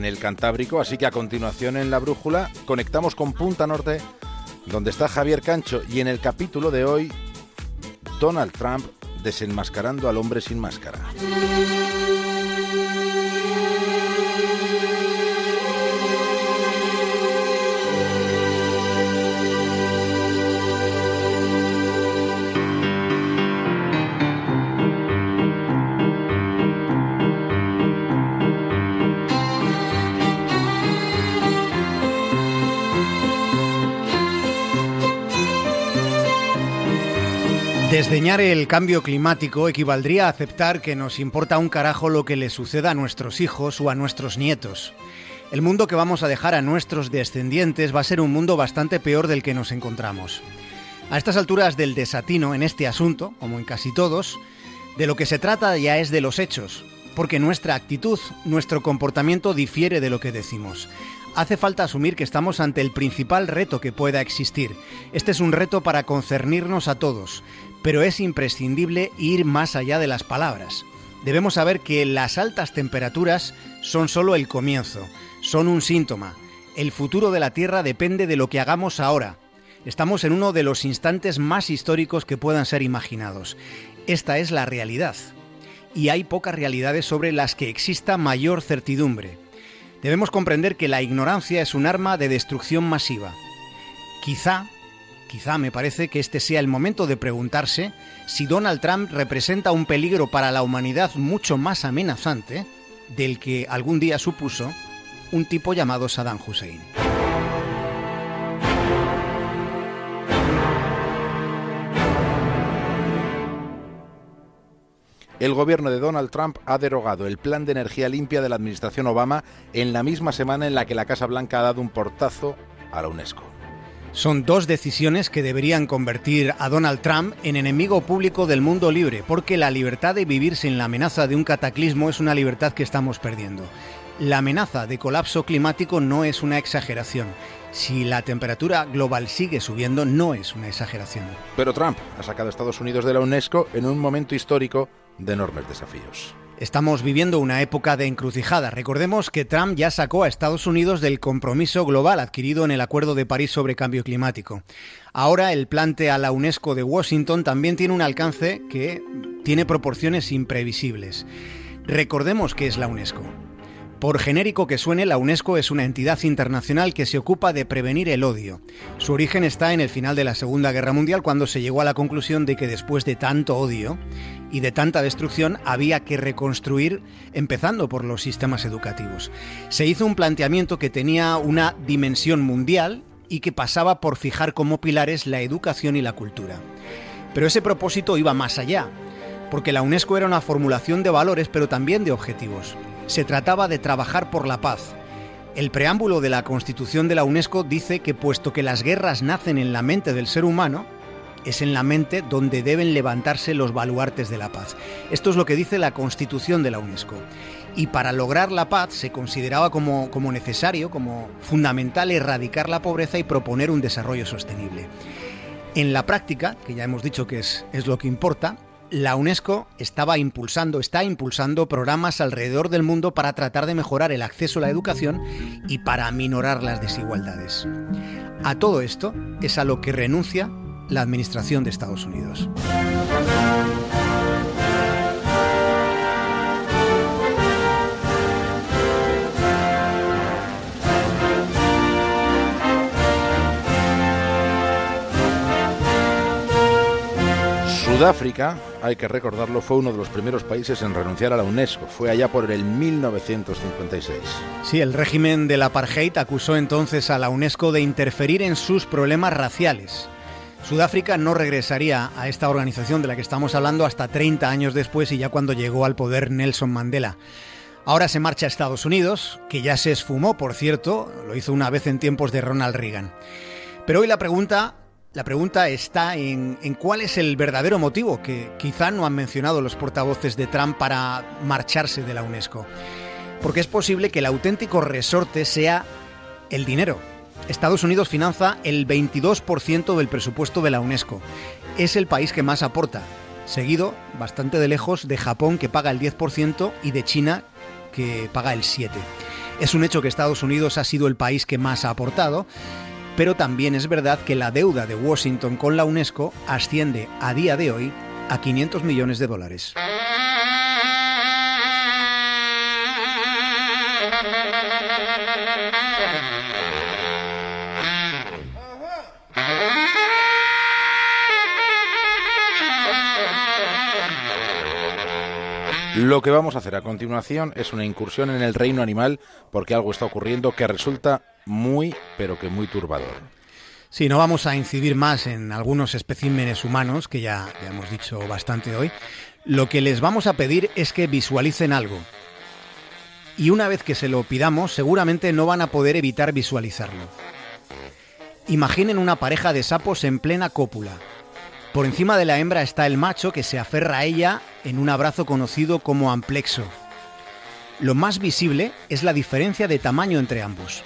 en el Cantábrico, así que a continuación en la brújula conectamos con Punta Norte, donde está Javier Cancho, y en el capítulo de hoy, Donald Trump desenmascarando al hombre sin máscara. Desdeñar el cambio climático equivaldría a aceptar que nos importa un carajo lo que le suceda a nuestros hijos o a nuestros nietos. El mundo que vamos a dejar a nuestros descendientes va a ser un mundo bastante peor del que nos encontramos. A estas alturas del desatino en este asunto, como en casi todos, de lo que se trata ya es de los hechos, porque nuestra actitud, nuestro comportamiento difiere de lo que decimos. Hace falta asumir que estamos ante el principal reto que pueda existir. Este es un reto para concernirnos a todos, pero es imprescindible ir más allá de las palabras. Debemos saber que las altas temperaturas son solo el comienzo, son un síntoma. El futuro de la Tierra depende de lo que hagamos ahora. Estamos en uno de los instantes más históricos que puedan ser imaginados. Esta es la realidad. Y hay pocas realidades sobre las que exista mayor certidumbre. Debemos comprender que la ignorancia es un arma de destrucción masiva. Quizá Quizá me parece que este sea el momento de preguntarse si Donald Trump representa un peligro para la humanidad mucho más amenazante del que algún día supuso un tipo llamado Saddam Hussein. El gobierno de Donald Trump ha derogado el plan de energía limpia de la administración Obama en la misma semana en la que la Casa Blanca ha dado un portazo a la UNESCO. Son dos decisiones que deberían convertir a Donald Trump en enemigo público del mundo libre, porque la libertad de vivir sin la amenaza de un cataclismo es una libertad que estamos perdiendo. La amenaza de colapso climático no es una exageración. Si la temperatura global sigue subiendo, no es una exageración. Pero Trump ha sacado a Estados Unidos de la UNESCO en un momento histórico de enormes desafíos. Estamos viviendo una época de encrucijada. Recordemos que Trump ya sacó a Estados Unidos del compromiso global adquirido en el Acuerdo de París sobre Cambio Climático. Ahora el plante a la UNESCO de Washington también tiene un alcance que tiene proporciones imprevisibles. Recordemos que es la UNESCO. Por genérico que suene, la UNESCO es una entidad internacional que se ocupa de prevenir el odio. Su origen está en el final de la Segunda Guerra Mundial, cuando se llegó a la conclusión de que después de tanto odio y de tanta destrucción había que reconstruir, empezando por los sistemas educativos. Se hizo un planteamiento que tenía una dimensión mundial y que pasaba por fijar como pilares la educación y la cultura. Pero ese propósito iba más allá, porque la UNESCO era una formulación de valores, pero también de objetivos se trataba de trabajar por la paz. El preámbulo de la Constitución de la UNESCO dice que puesto que las guerras nacen en la mente del ser humano, es en la mente donde deben levantarse los baluartes de la paz. Esto es lo que dice la Constitución de la UNESCO. Y para lograr la paz se consideraba como, como necesario, como fundamental erradicar la pobreza y proponer un desarrollo sostenible. En la práctica, que ya hemos dicho que es, es lo que importa, la UNESCO estaba impulsando, está impulsando programas alrededor del mundo para tratar de mejorar el acceso a la educación y para minorar las desigualdades. A todo esto es a lo que renuncia la Administración de Estados Unidos. Sudáfrica, hay que recordarlo, fue uno de los primeros países en renunciar a la UNESCO. Fue allá por el 1956. Sí, el régimen del apartheid acusó entonces a la UNESCO de interferir en sus problemas raciales. Sudáfrica no regresaría a esta organización de la que estamos hablando hasta 30 años después y ya cuando llegó al poder Nelson Mandela. Ahora se marcha a Estados Unidos, que ya se esfumó, por cierto, lo hizo una vez en tiempos de Ronald Reagan. Pero hoy la pregunta la pregunta está en, cuál es el verdadero motivo que quizá no han mencionado los portavoces de Trump para marcharse de la UNESCO. Porque es posible que el auténtico resorte sea el dinero. Estados Unidos financia el 22% del presupuesto de la UNESCO. Es el país que más aporta, seguido bastante de lejos de Japón que paga el 10% y de China que paga el 7%. Es un hecho que Estados Unidos ha sido el país que más ha aportado, pero también es verdad que la deuda de Washington con la UNESCO asciende a día de hoy a 500 millones de dólares. Lo que vamos a hacer a continuación es una incursión en el reino animal porque algo está ocurriendo que resulta muy, pero que muy turbador. Sí, no vamos a incidir más en algunos especímenes humanos, que ya, ya hemos dicho bastante hoy. Lo que les vamos a pedir es que visualicen algo. Y una vez que se lo pidamos, seguramente no van a poder evitar visualizarlo. Imaginen una pareja de sapos en plena cópula, por encima de la hembra está el macho que se aferra a ella en un abrazo conocido como amplexo. Lo más visible es la diferencia de tamaño entre ambos.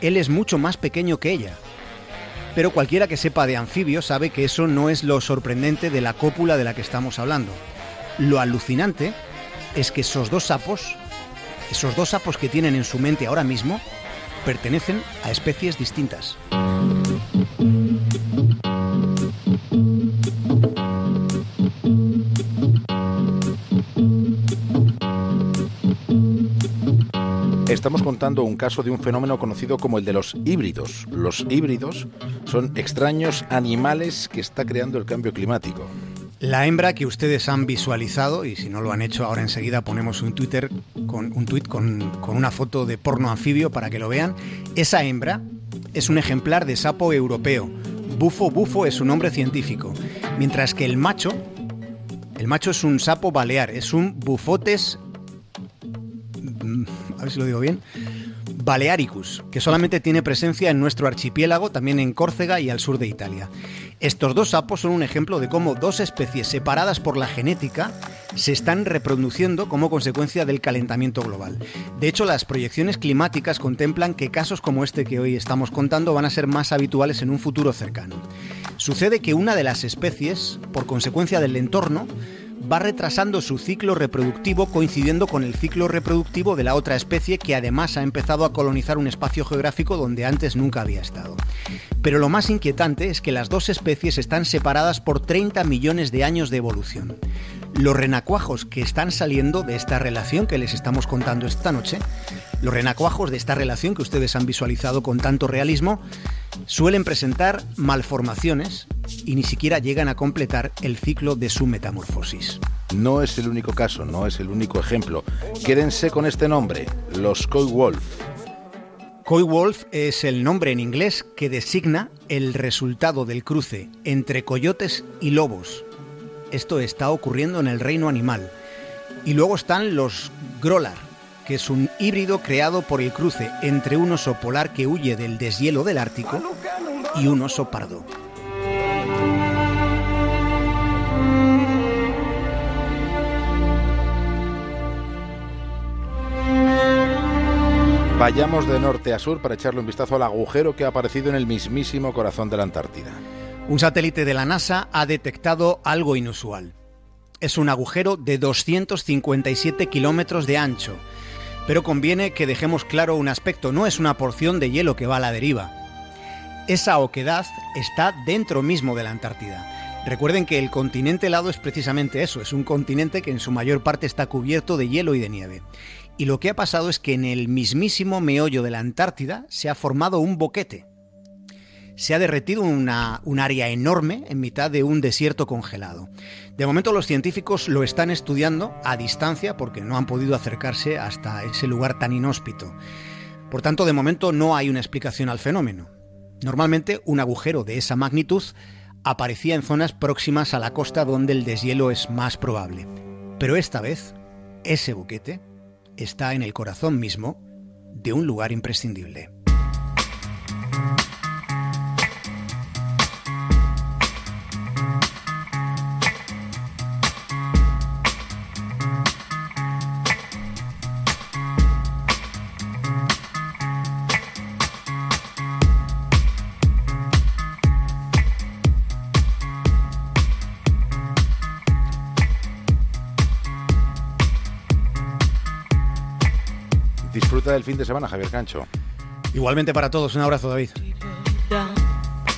Él es mucho más pequeño que ella. Pero cualquiera que sepa de anfibios sabe que eso no es lo sorprendente de la cópula de la que estamos hablando. Lo alucinante es que esos dos sapos, esos dos sapos que tienen en su mente ahora mismo, pertenecen a especies distintas. Estamos contando un caso de un fenómeno conocido como el de los híbridos. Los híbridos son extraños animales que está creando el cambio climático. La hembra que ustedes han visualizado, y si no lo han hecho ahora enseguida ponemos un Twitter con un con, con una foto de porno anfibio para que lo vean. Esa hembra es un ejemplar de sapo europeo. Bufo bufo es su nombre científico. Mientras que el macho, el macho es un sapo balear, es un bufotes a ver si lo digo bien, Balearicus, que solamente tiene presencia en nuestro archipiélago, también en Córcega y al sur de Italia. Estos dos sapos son un ejemplo de cómo dos especies separadas por la genética se están reproduciendo como consecuencia del calentamiento global. De hecho, las proyecciones climáticas contemplan que casos como este que hoy estamos contando van a ser más habituales en un futuro cercano. Sucede que una de las especies, por consecuencia del entorno, va retrasando su ciclo reproductivo coincidiendo con el ciclo reproductivo de la otra especie que además ha empezado a colonizar un espacio geográfico donde antes nunca había estado. Pero lo más inquietante es que las dos especies están separadas por 30 millones de años de evolución. Los renacuajos que están saliendo de esta relación que les estamos contando esta noche, los renacuajos de esta relación que ustedes han visualizado con tanto realismo, suelen presentar malformaciones y ni siquiera llegan a completar el ciclo de su metamorfosis. No es el único caso, no es el único ejemplo. Quédense con este nombre, los Coy Wolf. Coy Wolf es el nombre en inglés que designa el resultado del cruce entre coyotes y lobos. Esto está ocurriendo en el reino animal. Y luego están los Grolar, que es un híbrido creado por el cruce entre un oso polar que huye del deshielo del Ártico y un oso pardo. Vayamos de norte a sur para echarle un vistazo al agujero que ha aparecido en el mismísimo corazón de la Antártida. Un satélite de la NASA ha detectado algo inusual. Es un agujero de 257 kilómetros de ancho, pero conviene que dejemos claro un aspecto, no es una porción de hielo que va a la deriva. Esa oquedad está dentro mismo de la Antártida. Recuerden que el continente helado es precisamente eso, es un continente que en su mayor parte está cubierto de hielo y de nieve. Y lo que ha pasado es que en el mismísimo meollo de la Antártida se ha formado un boquete. Se ha derretido una, un área enorme en mitad de un desierto congelado. De momento los científicos lo están estudiando a distancia porque no han podido acercarse hasta ese lugar tan inhóspito. Por tanto, de momento no hay una explicación al fenómeno. Normalmente un agujero de esa magnitud aparecía en zonas próximas a la costa donde el deshielo es más probable. Pero esta vez, ese boquete está en el corazón mismo de un lugar imprescindible. Disfruta del fin de semana, Javier Cancho. Igualmente para todos, un abrazo, David.